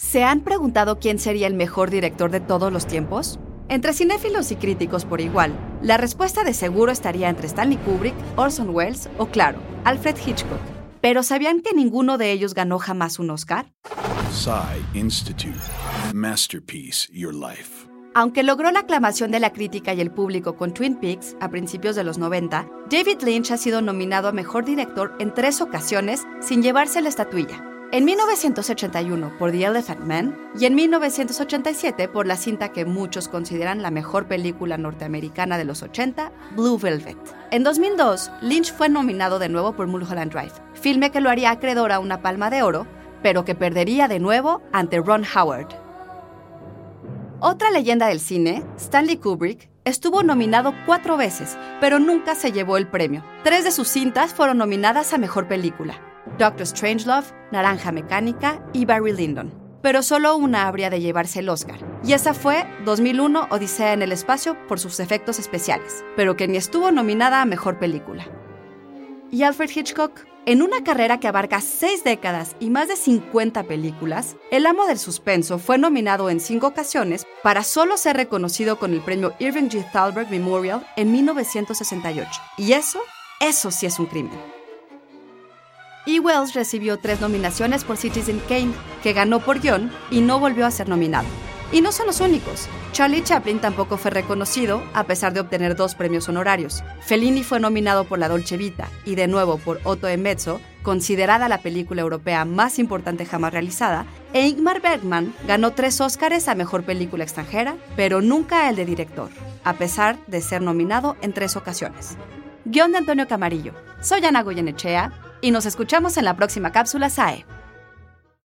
¿Se han preguntado quién sería el mejor director de todos los tiempos? Entre cinéfilos y críticos por igual, la respuesta de seguro estaría entre Stanley Kubrick, Orson Welles o, claro, Alfred Hitchcock. Pero ¿sabían que ninguno de ellos ganó jamás un Oscar? Institute. Masterpiece Your Life. Aunque logró la aclamación de la crítica y el público con Twin Peaks a principios de los 90, David Lynch ha sido nominado a Mejor Director en tres ocasiones sin llevarse la estatuilla. En 1981 por The Elephant Man y en 1987 por la cinta que muchos consideran la mejor película norteamericana de los 80, Blue Velvet. En 2002, Lynch fue nominado de nuevo por Mulholland Drive, filme que lo haría acreedor a una palma de oro, pero que perdería de nuevo ante Ron Howard. Otra leyenda del cine, Stanley Kubrick, estuvo nominado cuatro veces, pero nunca se llevó el premio. Tres de sus cintas fueron nominadas a Mejor Película, Doctor Strangelove, Naranja Mecánica y Barry Lyndon. Pero solo una habría de llevarse el Oscar, y esa fue 2001 Odisea en el Espacio por sus efectos especiales, pero que ni estuvo nominada a Mejor Película. ¿Y Alfred Hitchcock? En una carrera que abarca seis décadas y más de 50 películas, el amo del suspenso fue nominado en cinco ocasiones para solo ser reconocido con el premio Irving G. Thalberg Memorial en 1968. Y eso, eso sí es un crimen. E. Wells recibió tres nominaciones por Citizen Kane, que ganó por guion y no volvió a ser nominado. Y no son los únicos. Charlie Chaplin tampoco fue reconocido, a pesar de obtener dos premios honorarios. Fellini fue nominado por La Dolce Vita y de nuevo por Otto e Mezzo, considerada la película europea más importante jamás realizada, e Ingmar Bergman ganó tres Óscares a Mejor Película Extranjera, pero nunca el de director, a pesar de ser nominado en tres ocasiones. Guión de Antonio Camarillo. Soy Ana Goyenechea y nos escuchamos en la próxima cápsula SAE.